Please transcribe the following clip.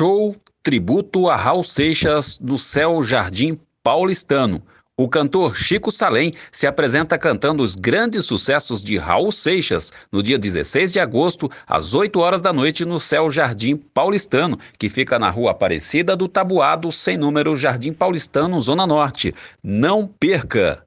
Show tributo a Raul Seixas no Céu Jardim Paulistano. O cantor Chico Salem se apresenta cantando os grandes sucessos de Raul Seixas no dia 16 de agosto, às 8 horas da noite, no Céu Jardim Paulistano, que fica na rua Aparecida do Tabuado, sem número Jardim Paulistano, Zona Norte. Não perca!